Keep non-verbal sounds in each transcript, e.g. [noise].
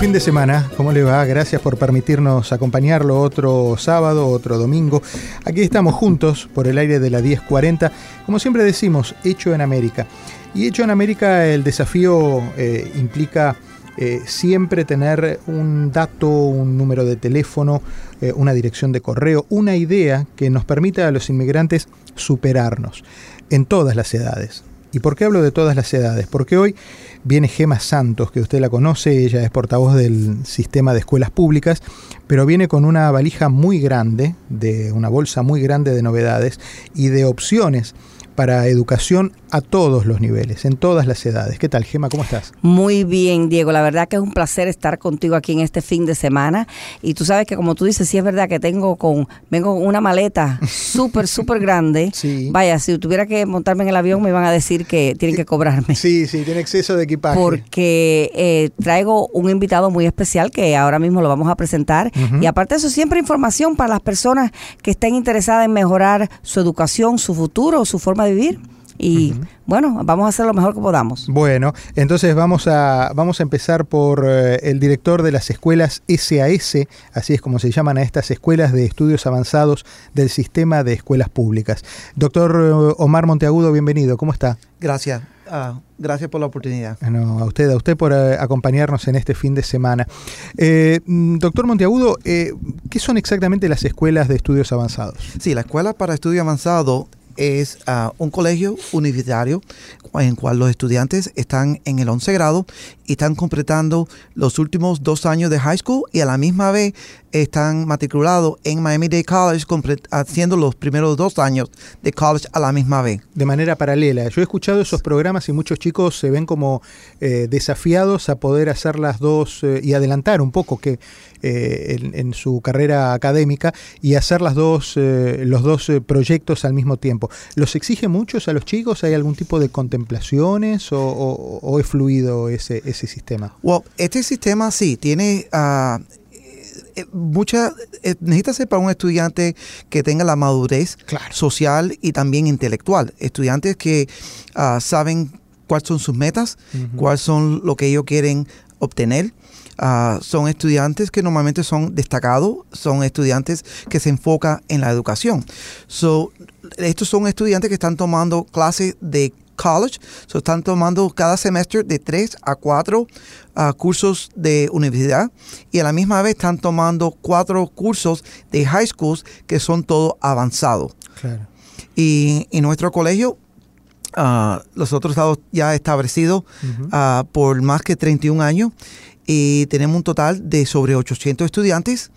Fin de semana, ¿cómo le va? Gracias por permitirnos acompañarlo otro sábado, otro domingo. Aquí estamos juntos por el aire de la 1040, como siempre decimos, hecho en América. Y hecho en América el desafío eh, implica eh, siempre tener un dato, un número de teléfono, eh, una dirección de correo, una idea que nos permita a los inmigrantes superarnos en todas las edades. ¿Y por qué hablo de todas las edades? Porque hoy viene Gema Santos, que usted la conoce, ella es portavoz del sistema de escuelas públicas, pero viene con una valija muy grande, de una bolsa muy grande de novedades y de opciones para educación a todos los niveles, en todas las edades. ¿Qué tal, Gema? ¿Cómo estás? Muy bien, Diego. La verdad que es un placer estar contigo aquí en este fin de semana. Y tú sabes que, como tú dices, sí es verdad que tengo con, vengo con una maleta [laughs] súper, súper grande. Sí. Vaya, si tuviera que montarme en el avión, me iban a decir que tienen que cobrarme. Sí, sí, tiene exceso de equipaje. Porque eh, traigo un invitado muy especial que ahora mismo lo vamos a presentar. Y aparte de eso, siempre información para las personas que estén interesadas en mejorar su educación, su futuro, su forma de vivir. Y bueno, vamos a hacer lo mejor que podamos. Bueno, entonces vamos a, vamos a empezar por eh, el director de las escuelas SAS, así es como se llaman a estas escuelas de estudios avanzados del sistema de escuelas públicas. Doctor eh, Omar Monteagudo, bienvenido, ¿cómo está? Gracias. Ah, gracias por la oportunidad. No, a usted, a usted por eh, acompañarnos en este fin de semana. Eh, mm, doctor Monteagudo, eh, ¿qué son exactamente las escuelas de estudios avanzados? Sí, la Escuela para Estudio Avanzado es ah, un colegio universitario en cual los estudiantes están en el 11 grado y están completando los últimos dos años de high school y a la misma vez están matriculados en Miami-Dade College complet- haciendo los primeros dos años de college a la misma vez. De manera paralela. Yo he escuchado esos programas y muchos chicos se ven como eh, desafiados a poder hacer las dos eh, y adelantar un poco que eh, en, en su carrera académica y hacer las dos, eh, los dos eh, proyectos al mismo tiempo. ¿Los exige muchos a los chicos? ¿Hay algún tipo de contemplaciones o, o- o es fluido ese, ese sistema? Well, este sistema sí tiene mucha eh, necesita ser para un estudiante que tenga la madurez Claro. social y también intelectual. Estudiantes que ah, saben cuáles son sus metas, cuáles son lo que ellos quieren obtener. Ah, son estudiantes que normalmente son destacados, son estudiantes que se enfocan en la educación. So, estos son estudiantes que están tomando clases de college, so están tomando cada semestre de 3 a 4 cursos de universidad y a la misma vez están tomando cuatro cursos de high schools que son todos avanzados. Claro. Y en nuestro colegio, ah, nosotros estamos ya establecidos ah, por más que 31 años y tenemos un total de sobre 800 estudiantes.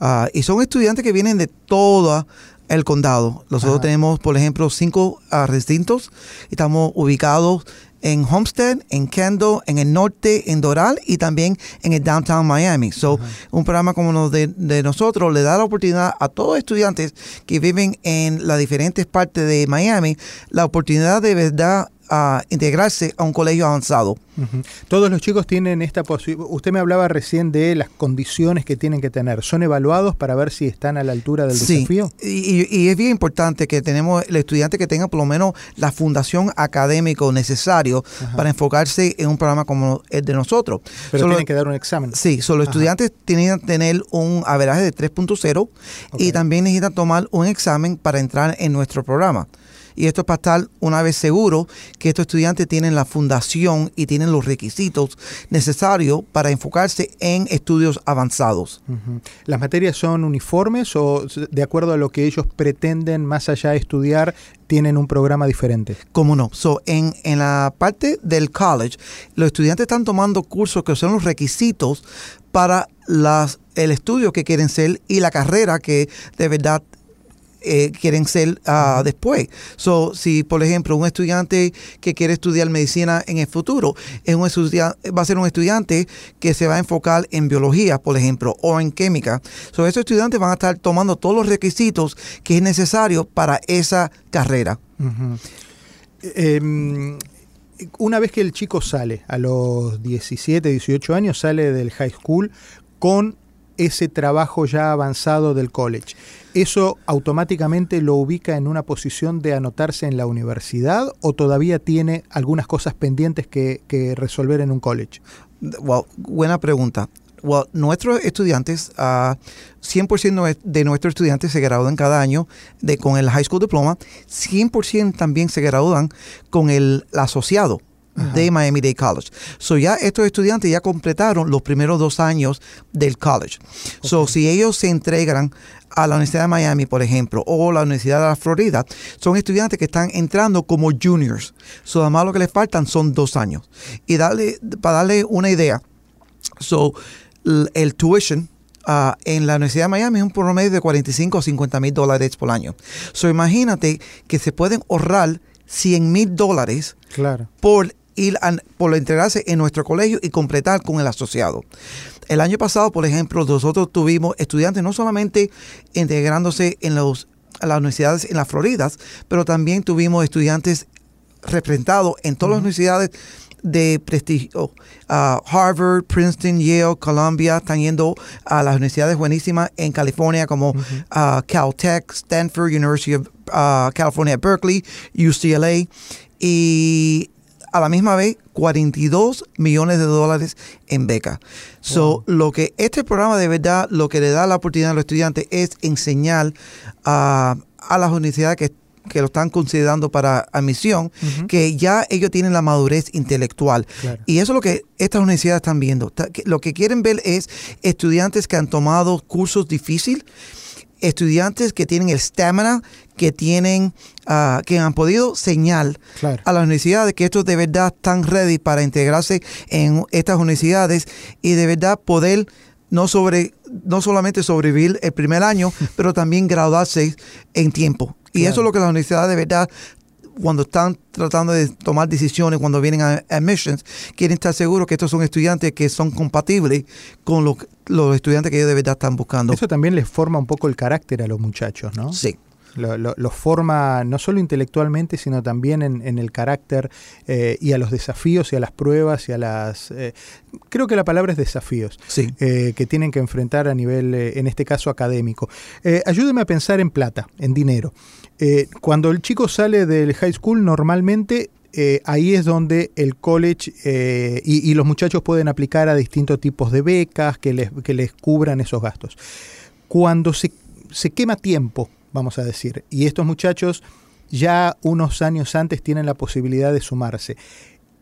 ah, y son estudiantes que vienen de todo el condado. Nosotros Ajá. tenemos, por ejemplo, cinco recintos. Estamos ubicados en Homestead, en Kendall, en el norte, en Doral y también en el downtown Miami. So, un programa como los de, de nosotros le da la oportunidad a todos los estudiantes que viven en las diferentes partes de Miami la oportunidad de verdad a integrarse a un colegio avanzado. Todos los chicos tienen esta posibilidad. Usted me hablaba recién de las condiciones que tienen que tener. ¿Son evaluados para ver si están a la altura del Sí, desafío? y, es bien importante que tenemos el estudiante que tenga por lo menos la fundación académico necesario para enfocarse en un programa como el de nosotros. Pero Solo- tienen que dar un examen. Sí, solo los estudiantes tienen que tener un averaje de 3.0 Ok. y también necesitan tomar un examen para entrar en nuestro programa. Y esto es para estar una vez seguro que estos estudiantes tienen la fundación y tienen los requisitos necesarios para enfocarse en estudios avanzados. ¿Las materias son uniformes o de acuerdo a lo que ellos pretenden más allá de estudiar, tienen un programa diferente? ¿Cómo no? So, en, en la parte del college, los estudiantes están tomando cursos que son los requisitos para las, el estudio que quieren ser y la carrera que de verdad eh, quieren ser uh, después. So, si, por ejemplo, un estudiante que quiere estudiar medicina en el futuro es un va a ser un estudiante que se va a enfocar en biología, por ejemplo, o en química. So, esos estudiantes van a estar tomando todos los requisitos que es necesario para esa carrera. Em, una vez que el chico sale a los 17, 18 años, sale del high school con ese trabajo ya avanzado del college. ¿Eso automáticamente lo ubica en una posición de anotarse en la universidad o todavía tiene algunas cosas pendientes que, resolver en un college? buena pregunta. nuestros estudiantes, 100% ah, de nuestros estudiantes se gradúan cada año de, con el High School Diploma, 100% también se gradúan con el asociado de Miami Dade College. So ya estos estudiantes ya completaron los primeros dos años del college. So si ellos se entregan a la Universidad de Miami, por ejemplo, o la Universidad de la Florida, son estudiantes que están entrando como juniors. So además lo que les faltan son dos años. Y darle, para darle una idea, so el tuition Uh, en la Universidad de Miami es un promedio de 45 o 50 mil dólares por año. So imagínate que se pueden ahorrar 100 mil dólares claro. por ir por integrarse en nuestro colegio y completar con el asociado. El año pasado, por ejemplo, nosotros tuvimos estudiantes no solamente integrándose en los, las universidades en la Florida, pero también tuvimos estudiantes representados en todas las universidades de prestigio. Harvard, Princeton, Yale, Columbia, están yendo a las universidades buenísimas en California como Caltech, Stanford, University of California, Berkeley, UCLA. Y a la misma vez 42 millones de dólares en beca. So, lo que este programa de verdad, lo que le da la oportunidad a los estudiantes es enseñar a las universidades que que lo están considerando para admisión, que ya ellos tienen la madurez intelectual. Y eso es lo que estas universidades están viendo. Lo que quieren ver es estudiantes que han tomado cursos difíciles estudiantes que tienen el stamina, que tienen, ah, que han podido señalar a las universidades que estos de verdad están ready para integrarse en estas universidades y de verdad poder no sobre no solamente sobrevivir el primer año, [laughs] pero también graduarse en tiempo. Y eso es lo que las universidades de verdad cuando están tratando de tomar decisiones, cuando vienen a admissions, quieren estar seguros que estos son estudiantes que son compatibles con los estudiantes que ellos de verdad están buscando. Eso también les forma un poco el carácter a los muchachos, ¿no? Sí. Lo, forma no solo intelectualmente, sino también en, el carácter eh, y a los desafíos y a las pruebas y a las... Eh, creo que la palabra es desafíos sí. Eh, que tienen que enfrentar a nivel, en este caso, académico. ayúdeme a pensar en plata, en dinero. cuando el chico sale del high school, normalmente ahí es donde el college y, los muchachos pueden aplicar a distintos tipos de becas que les, que les cubran esos gastos. Cuando se, se quema tiempo vamos a decir, y estos muchachos ya unos años antes tienen la posibilidad de sumarse.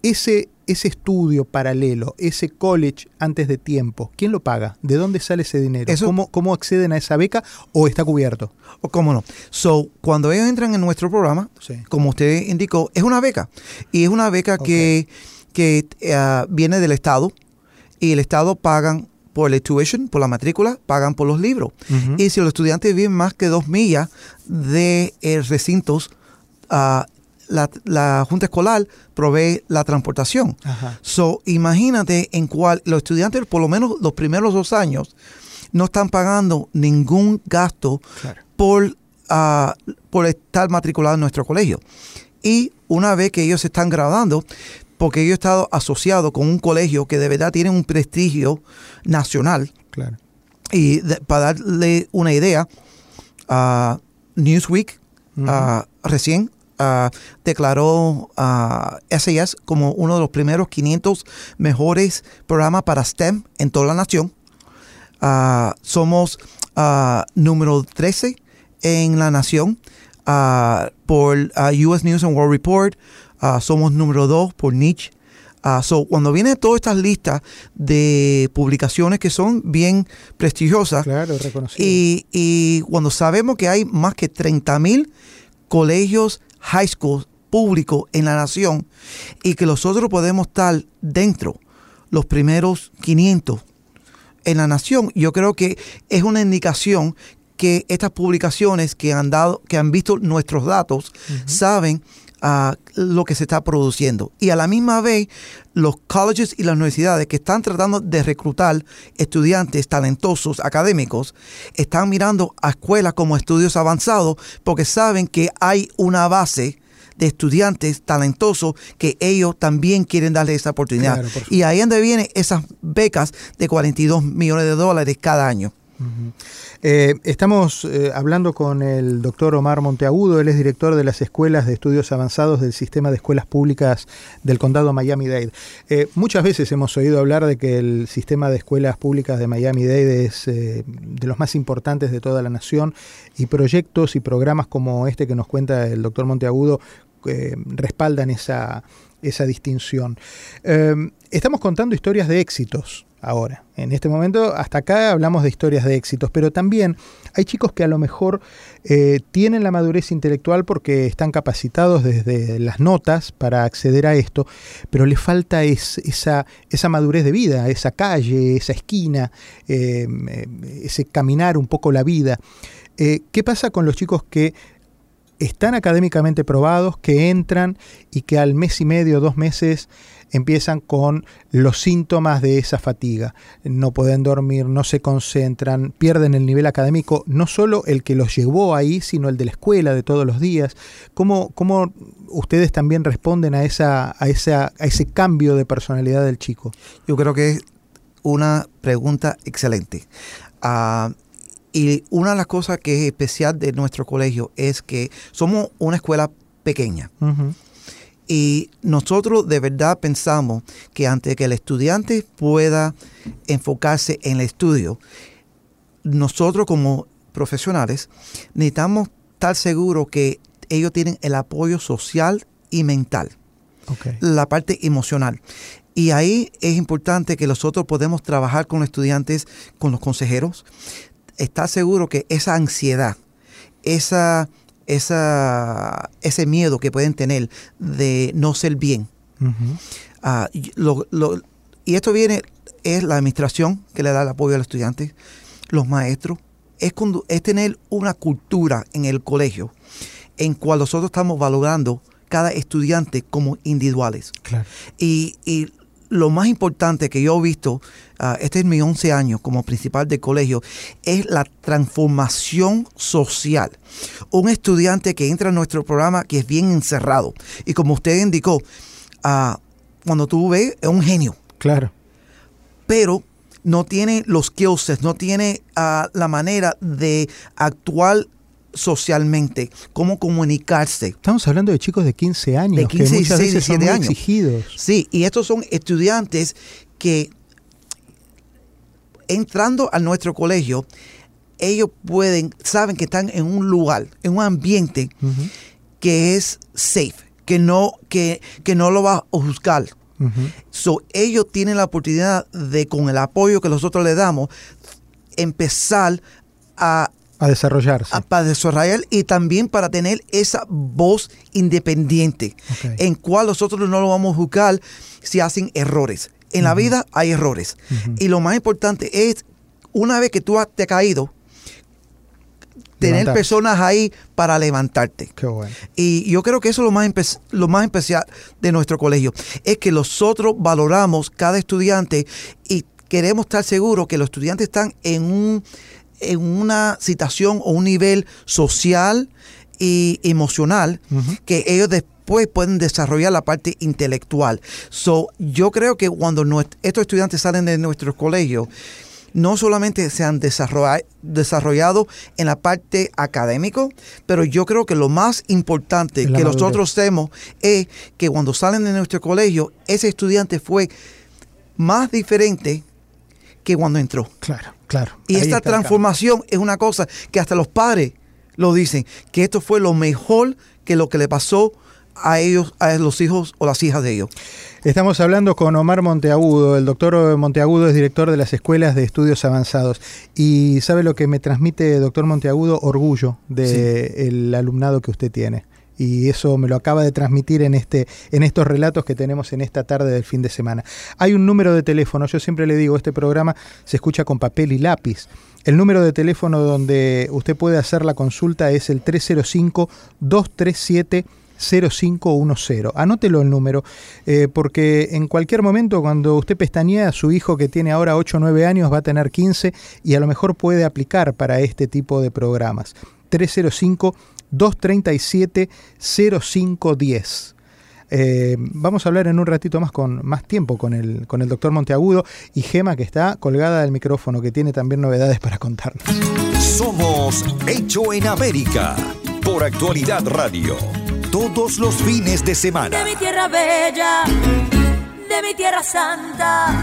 Ese, ese estudio paralelo, ese college antes de tiempo, ¿quién lo paga? ¿De dónde sale ese dinero? ¿Cómo, ¿Cómo, acceden a esa beca o está cubierto? O cómo no. So, cuando ellos entran en nuestro programa, como usted indicó, es una beca. Y es una beca que, que eh, viene del Estado y el Estado pagan por el tuition, por la matrícula, pagan por los libros. Y si los estudiantes viven más que dos millas de eh, recintos, uh, la, Junta Escolar provee la transportación. So, imagínate en cual los estudiantes, por lo menos los primeros dos años, no están pagando ningún gasto por, ah, por estar matriculados en nuestro colegio. Y una vez que ellos se están graduando, porque yo he estado asociado con un colegio que de verdad tiene un prestigio nacional. Claro. Y para darle una idea, uh, Newsweek uh, recién uh, declaró a SAS como uno de los primeros 500 mejores programas para STEM en toda la nación. somos número 13 en la nación ah, por ah, US News and World Report, ah, somos número dos por Niche. Ah, so, cuando vienen todas estas listas de publicaciones que son bien prestigiosas, Claro, y, y cuando sabemos que hay más que 30 mil colegios high school públicos en la nación y que nosotros podemos estar dentro los primeros 500 en la nación, yo creo que es una indicación que estas publicaciones que han dado, que han visto nuestros datos, saben ah, lo que se está produciendo. Y a la misma vez, los colleges y las universidades que están tratando de reclutar estudiantes talentosos académicos, están mirando a escuelas como estudios avanzados porque saben que hay una base de estudiantes talentosos que ellos también quieren darle esa oportunidad. Claro, y ahí es donde vienen esas becas de 42 millones de dólares cada año. Eh, estamos eh, hablando con el doctor Omar Monteagudo, él es director de las escuelas de estudios avanzados del sistema de escuelas públicas del condado Miami-Dade. Eh, muchas veces hemos oído hablar de que el sistema de escuelas públicas de Miami-Dade es de los más importantes de toda la nación y proyectos y programas como este que nos cuenta el doctor Monteagudo respaldan esa, esa distinción. Estamos contando historias de éxitos ahora. En este momento, hasta acá hablamos de historias de éxitos, pero también hay chicos que a lo mejor eh, tienen la madurez intelectual porque están capacitados desde las notas para acceder a esto, pero les falta es- esa, esa madurez de vida, esa calle, esa esquina, eh, eh, ese caminar un poco la vida. ¿Qué pasa con los chicos que están académicamente probados, que entran y que al mes y medio, dos meses, empiezan con los síntomas de esa fatiga. No pueden dormir, no se concentran, pierden el nivel académico, no solo el que los llevó ahí, sino el de la escuela de todos los días. ¿Cómo, cómo ustedes también responden a, esa, a, esa, a ese cambio de personalidad del chico? Yo creo que es una pregunta excelente. Ah, y una de las cosas que es especial de nuestro colegio es que somos una escuela pequeña. Y nosotros de verdad pensamos que antes que el estudiante pueda enfocarse en el estudio, nosotros como profesionales necesitamos estar seguros que ellos tienen el apoyo social y mental la parte emocional. Y ahí es importante que nosotros podemos trabajar con los estudiantes, con los consejeros, estar seguro que esa ansiedad, esa, esa, ese miedo que pueden tener de no ser bien, ah, y lo- lo- y esto viene, es la administración que le da el apoyo al estudiante, los maestros, es, es tener una cultura en el colegio en cual nosotros estamos valorando cada estudiante como individuales. Claro. Y, y lo más importante que yo he visto, ah, este es mi 11 años como principal de colegio, es la transformación social. Un estudiante que entra a nuestro programa que es bien encerrado. Y como usted indicó, ah, cuando tú ves, es un genio Claro. pero no tiene los skills, no tiene ah, la manera de actuar socialmente, cómo comunicarse. Estamos hablando de chicos de 15 años, De 15, que muchas 16, veces son 17 muy años. exigidos. Sí, y estos son estudiantes que entrando a nuestro colegio, ellos pueden, saben que están en un lugar, en un ambiente que es safe, que no, que, que no lo va a juzgar. So, ellos tienen la oportunidad de, con el apoyo que nosotros le damos, empezar a, A desarrollarse. a- para desarrollar y también para tener esa voz independiente, en cual nosotros no lo vamos a juzgar si hacen errores. En la vida hay errores. Y lo más importante es, una vez que tú has- te has caído, tener personas ahí para levantarte. Qué bueno. Y yo creo que eso es lo más, lo más especial de nuestro colegio. Es que nosotros valoramos cada estudiante y queremos estar seguros que los estudiantes están en, un, en una situación o un nivel social y emocional que ellos después pueden desarrollar la parte intelectual. So, yo creo que cuando estos estudiantes salen de nuestros colegios, no solamente se han desarrolla- desarrollado en la parte académico, pero yo creo que lo más importante que madurez. nosotros hacemos es que cuando salen de nuestro colegio, ese estudiante fue más diferente que cuando entró. Claro, claro. Y esta transformación es una cosa que hasta los padres lo dicen, que esto fue lo mejor que lo que le pasó a ellos, a los hijos o las hijas de ellos. Estamos hablando con Omar Monteagudo. El doctor Monteagudo es director de las escuelas de estudios avanzados. Y sabe lo que me transmite, doctor Monteagudo, orgullo del alumnado que usted tiene. Y eso me lo acaba de transmitir en, este, en estos relatos que tenemos en esta tarde del fin de semana. Hay un número de teléfono, yo siempre le digo, este programa se escucha con papel y lápiz. El número de teléfono donde usted puede hacer la consulta es el 305 237 0510. Anótelo el número, eh, porque en cualquier momento cuando usted pestañea, su hijo que tiene ahora 8 o 9 años va a tener 15 y a lo mejor puede aplicar para este tipo de programas. 305 237 0510. Eh, vamos a hablar en un ratito más con más tiempo con el, con el doctor Monteagudo y Gema que está colgada del micrófono, que tiene también novedades para contarnos. Somos Hecho en América por Actualidad Radio todos los fines de semana. De mi tierra bella, de mi tierra santa.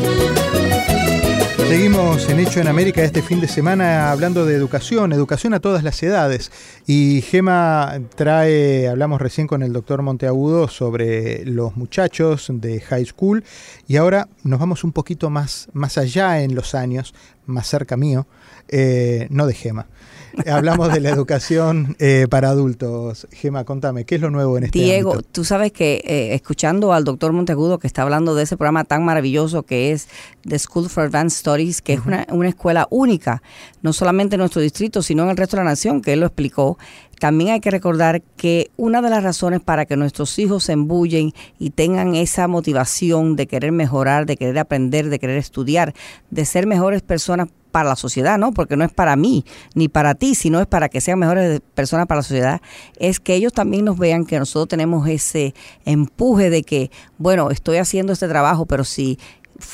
Seguimos en Hecho en América este fin de semana hablando de educación, educación a todas las edades. Y Gema trae, hablamos recién con el doctor Monteagudo sobre los muchachos de high school y ahora nos vamos un poquito más, más allá en los años, más cerca mío, eh, no de Gema. [laughs] Hablamos de la educación eh, para adultos. Gema, contame, ¿qué es lo nuevo en este Diego, tú sabes que eh, escuchando al doctor Monteagudo que está hablando de ese programa tan maravilloso que es The School for Advanced Studies, que es una, una escuela única, no solamente en nuestro distrito, sino en el resto de la nación, que él lo explicó, también hay que recordar que una de las razones para que nuestros hijos se embullen y tengan esa motivación de querer mejorar, de querer aprender, de querer estudiar, de ser mejores personas para la sociedad, ¿no? Porque no es para mí ni para ti, sino es para que sean mejores personas para la sociedad, es que ellos también nos vean que nosotros tenemos ese empuje de que, bueno, estoy haciendo este trabajo, pero si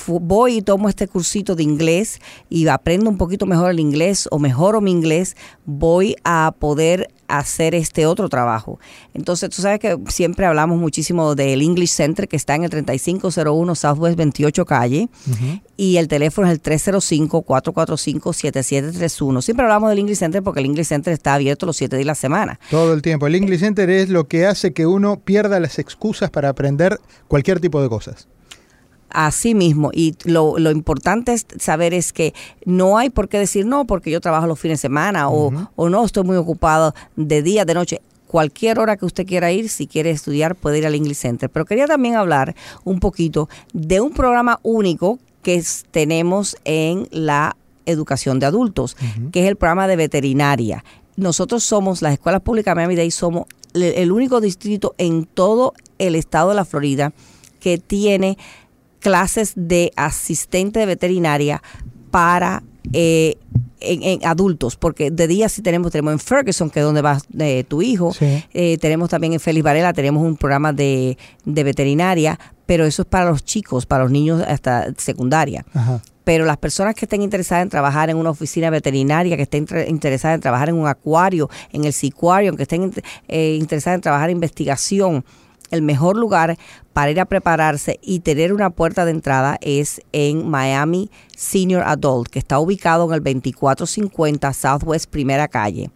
voy y tomo este cursito de inglés y aprendo un poquito mejor el inglés o mejoro mi inglés, voy a poder hacer este otro trabajo. Entonces, tú sabes que siempre hablamos muchísimo del English Center que está en el 3501 Southwest 28 Calle y el teléfono es el 305-445-7731. Siempre hablamos del English Center porque el English Center está abierto los 7 días de la semana. Todo el tiempo. El English Center es lo que hace que uno pierda las excusas para aprender cualquier tipo de cosas. Así mismo, y lo, lo, importante es saber es que no hay por qué decir no, porque yo trabajo los fines de semana o, o no, estoy muy ocupado de día, de noche cualquier hora que usted quiera ir, si quiere estudiar, puede ir al English Center. Pero quería también hablar un poquito de un programa único que tenemos en la educación de adultos, que es el programa de veterinaria. Nosotros somos, las escuelas públicas de Miami-Dade, somos el único distrito en todo el estado de la Florida que tiene clases de asistente de veterinaria para eh, en, adultos, porque de día sí tenemos, tenemos en Ferguson, que es donde va eh, tu hijo, eh, tenemos también en Félix Varela, tenemos un programa de, de, veterinaria, pero eso es para los chicos, para los niños hasta secundaria. Pero las personas que estén interesadas en trabajar en una oficina veterinaria, que estén interesadas en trabajar en un acuario, en el sicuario, que estén interesadas en trabajar en investigación, el mejor lugar para ir a prepararse y tener una puerta de entrada es en Miami Senior Adult, que está ubicado en el 2450 Southwest Primera Calle.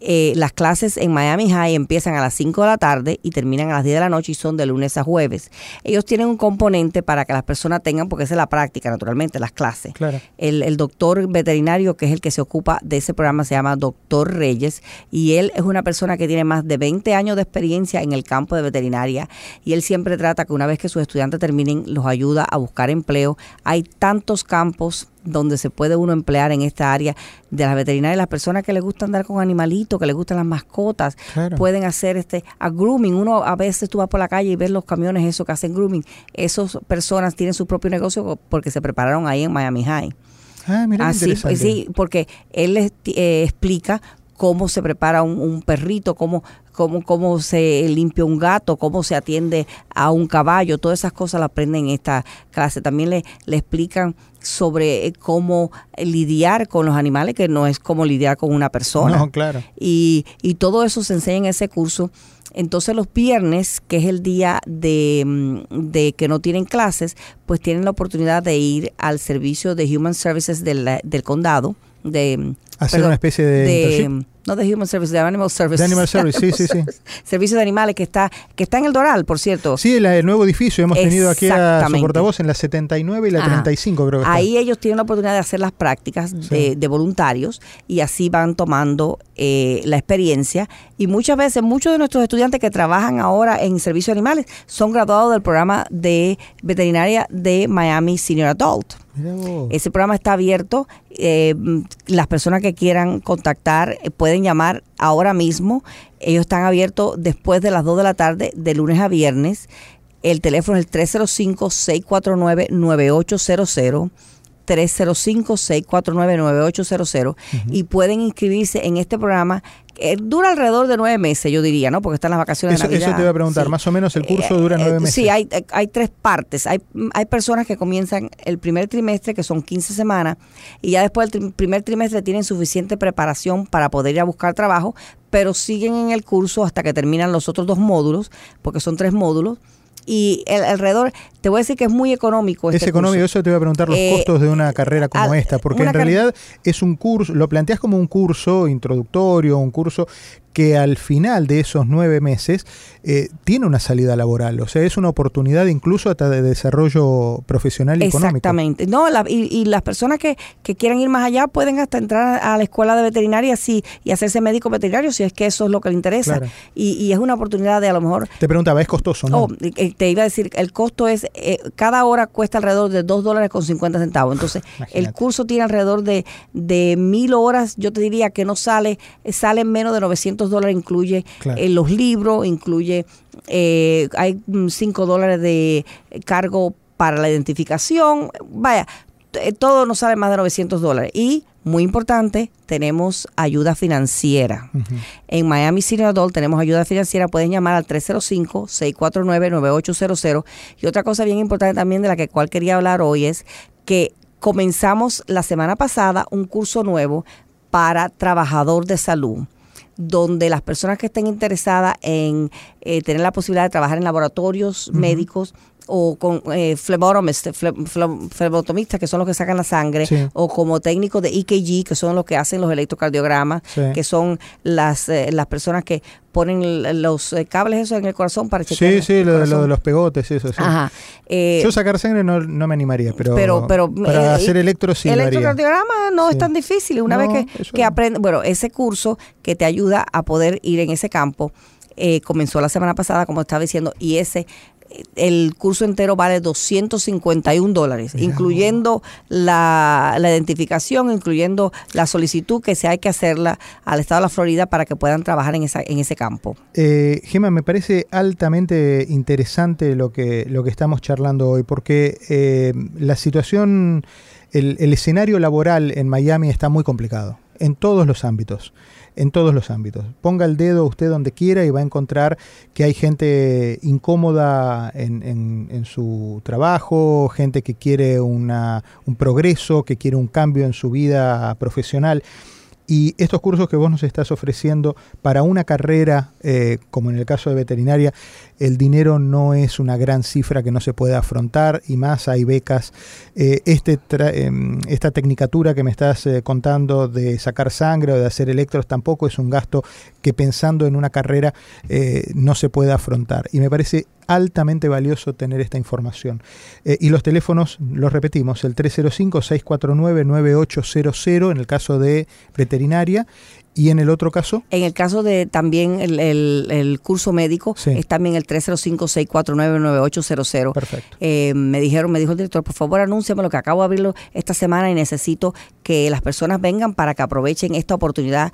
Eh, las clases en Miami High empiezan a las 5 de la tarde y terminan a las 10 de la noche y son de lunes a jueves. Ellos tienen un componente para que las personas tengan, porque esa es la práctica, naturalmente, las clases. El, el doctor veterinario, que es el que se ocupa de ese programa, se llama Doctor Reyes y él es una persona que tiene más de 20 años de experiencia en el campo de veterinaria y él siempre trata que una vez que sus estudiantes terminen, los ayuda a buscar empleo. Hay tantos campos donde se puede uno emplear en esta área de la veterinaria. Las personas que les gusta andar con animalitos, que les gustan las mascotas, pueden hacer este a grooming. Uno a veces tú vas por la calle y ves los camiones eso que hacen grooming. Esas personas tienen su propio negocio porque se prepararon ahí en Miami High. Ah, mira Así, sí, porque él les eh, explica cómo se prepara un, perrito, cómo, cómo, cómo se limpia un gato, cómo se atiende a un caballo, todas esas cosas las aprenden en esta clase. También le, le explican sobre eh, cómo lidiar con los animales, que no es como lidiar con una persona. No, claro. Y, y todo eso se enseña en ese curso. Entonces los viernes, que es el día de, mm, de que no tienen clases, pues tienen la oportunidad de ir al servicio de Human Services del, del condado, de hacer una especie de, no de Human Service, de Animal Service. De Animal Service, sí, sí, sí. [laughs] Servicio de animales que está que está en el Doral, por cierto. Sí, el, nuevo edificio. Hemos tenido aquí a su portavoz en la 79 y la 35, creo que Ahí ellos tienen la oportunidad de hacer las prácticas de, de, voluntarios y así van tomando eh, la experiencia. Y muchas veces, muchos de nuestros estudiantes que trabajan ahora en servicio de animales son graduados del programa de veterinaria de Miami Senior Adult. Ese programa está abierto. Eh, las personas que quieran contactar eh, pueden llamar ahora mismo. Ellos están abiertos después de las 2 de la tarde, de lunes a viernes. El teléfono es el 305-649-9800. 305-649-9800 y pueden inscribirse en este programa eh, dura alrededor de nueve meses, yo diría, ¿no? Porque están las vacaciones eso, de Navidad. Eso te iba a preguntar, más o menos el curso eh, dura nueve eh, meses. Sí, hay, hay tres partes. Hay, hay personas que comienzan el primer trimestre, que son 15 semanas, y ya después del primer trimestre tienen suficiente preparación para poder ir a buscar trabajo, pero siguen en el curso hasta que terminan los otros dos módulos, porque son tres módulos y el, alrededor, te voy a decir que es muy económico. Este es económico, eso te voy a preguntar los costos de una carrera como esta, porque en realidad es un curso, lo planteas como un curso introductorio, un curso que al final de esos nueve meses eh, tiene una salida laboral, o sea, es una oportunidad incluso hasta de desarrollo profesional y económico. Exactamente. No, y, las personas que, que quieran ir más allá pueden hasta entrar a la escuela de veterinaria sí, y hacerse médico veterinario si es que eso es lo que les interesa. Y, es una oportunidad de a lo mejor... Te preguntaba, ¿es costoso no? Oh, eh, te iba a decir, el costo es, eh, cada hora cuesta alrededor de dos dólares con 50 centavos. Entonces, [laughs] el curso tiene alrededor de, de mil horas, yo te diría que no sale, sale menos de 900 dólares incluye eh, los libros, incluye, eh, hay 5 mm, dólares de cargo para la identificación, vaya, eh, todo nos sale más de 900 dólares. Y, muy importante, tenemos ayuda financiera. En Miami Senior Adult tenemos ayuda financiera, pueden llamar al 305-649-9800. Y otra cosa bien importante también de la que cual quería hablar hoy es que comenzamos la semana pasada un curso nuevo para trabajador de salud donde las personas que estén interesadas en eh, tener la posibilidad de trabajar en laboratorios médicos o con eh, flebotomistas, que son los que sacan la sangre, o como técnicos de EKG, que son los que hacen los electrocardiogramas, que son las, eh, las personas que ponen los eh, cables esos en el corazón para chequear. Sí, sí, lo, de los pegotes, eso, sí. Ajá. Eh, Yo sacar sangre no, no, me animaría, pero, pero, para hacer electro sí Electrocardiograma no es tan difícil. Una vez que, que aprende, bueno, ese curso que te ayuda a poder ir en ese campo, comenzó la semana pasada, como estaba diciendo, y ese el curso entero vale 251 dólares, incluyendo la, identificación, incluyendo la solicitud que se hay que hacerla al estado de la Florida para que puedan trabajar en, esa, en ese campo. Eh, Gema, me parece altamente interesante lo que, lo que estamos charlando hoy, porque eh, la situación, el, el escenario laboral en Miami está muy complicado, en todos los ámbitos en todos los ámbitos. Ponga el dedo usted donde quiera y va a encontrar que hay gente incómoda en, en, su trabajo, gente que quiere una, un progreso, que quiere un cambio en su vida profesional. Y estos cursos que vos nos estás ofreciendo para una carrera, eh, como en el caso de veterinaria, el dinero no es una gran cifra que no se puede afrontar y más hay becas. Eh, este em, esta tecnicatura que me estás eh, contando de sacar sangre o de hacer electros tampoco es un gasto que pensando en una carrera no se puede afrontar. Y me parece altamente valioso tener esta información. Eh, y los teléfonos, los repetimos, el 305-649-9800 en el caso de veterinaria ¿Y en el otro caso? En el caso de también el, curso médico, es también el 305-649-9800. Perfecto. Eh, me dijeron, me dijo el director, por favor anúnciame lo que acabo de abrirlo esta semana y necesito que las personas vengan para que aprovechen esta oportunidad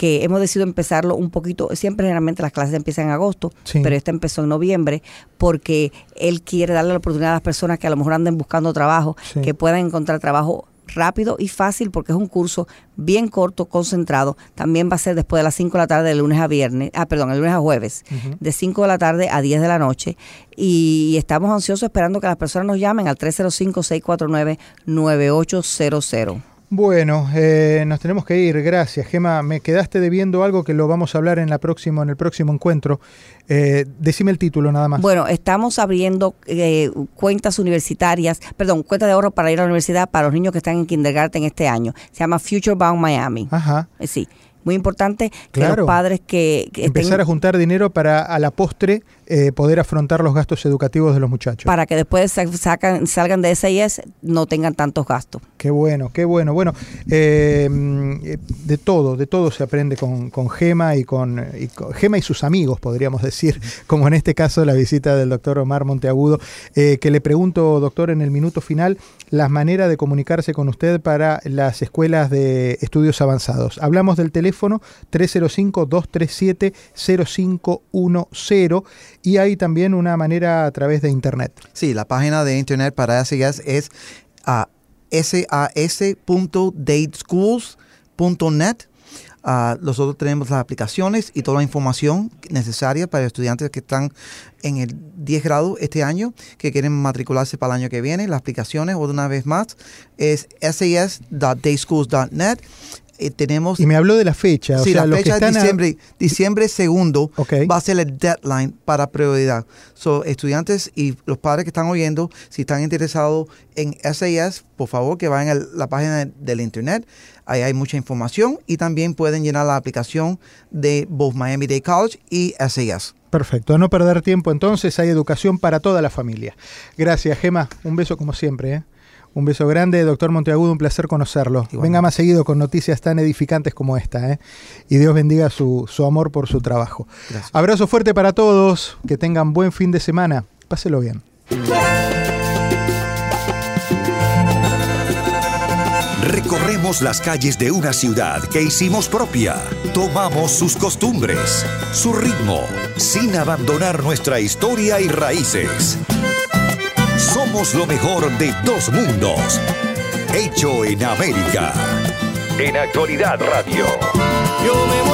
que hemos decidido empezarlo un poquito, siempre generalmente las clases empiezan en agosto, pero esta empezó en noviembre porque él quiere darle la oportunidad a las personas que a lo mejor anden buscando trabajo, que puedan encontrar trabajo rápido y fácil porque es un curso bien corto, concentrado. También va a ser después de las 5 de la tarde de lunes a viernes, ah, perdón, el lunes a jueves, de 5 de la tarde a 10 de la noche. Y estamos ansiosos esperando que las personas nos llamen al 305-649-9800. Bueno, eh, nos tenemos que ir. Gracias, Gema. Me quedaste debiendo algo que lo vamos a hablar en la próximo, en el próximo encuentro. Eh, decime el título nada más. Bueno, estamos abriendo eh, cuentas universitarias, perdón, cuentas de ahorro para ir a la universidad para los niños que están en kindergarten este año. Se llama Future Bound Miami. Ajá. Eh, sí. Muy importante que los padres que, que empezar estén- a juntar dinero para a la postre eh, poder afrontar los gastos educativos de los muchachos. para que después sa- sacan, salgan de SIS no tengan tantos gastos. Qué bueno, qué bueno. Bueno, mm, eh, de todo, de todo se aprende con, con Gema y con, y con- Gema y sus amigos, podríamos decir, [laughs] como en este caso la visita del doctor Omar Monteagudo, eh, que le pregunto, doctor, en el minuto final, las maneras de comunicarse con usted para las escuelas de estudios avanzados. Hablamos del teléfono 305-237-0510 y hay también una manera a través de internet. Sí, la página de internet para SAS es ah, sas.dateschools.net. Ah, nosotros tenemos las aplicaciones y toda la información necesaria para estudiantes que están en el 10 grado este año, que quieren matricularse para el año que viene. Las aplicaciones, una vez más, es sas.dateschools.net. Eh, tenemos Y me habló de la fecha. o Sí, sea, la fecha es están a- diciembre, diciembre segundo va a ser el deadline para prioridad. So, estudiantes y los padres que están oyendo, si están interesados en SAS, por favor que vayan a la página del internet. Ahí hay mucha información y también pueden llenar la aplicación de both Miami Dade College y SAS. Perfecto, a no perder tiempo entonces, hay educación para toda la familia. Gracias, Gema. Un beso como siempre. ¿eh? Un beso grande, doctor Monteagudo, un placer conocerlo. Igualmente. Venga más seguido con noticias tan edificantes como esta. ¿eh? Y Dios bendiga su, su amor por su trabajo. Gracias. Abrazo fuerte para todos, que tengan buen fin de semana. Páselo bien. Recorremos las calles de una ciudad que hicimos propia. Tomamos sus costumbres, su ritmo, sin abandonar nuestra historia y raíces. Somos lo mejor de dos mundos. Hecho en América. En Actualidad Radio. Yo me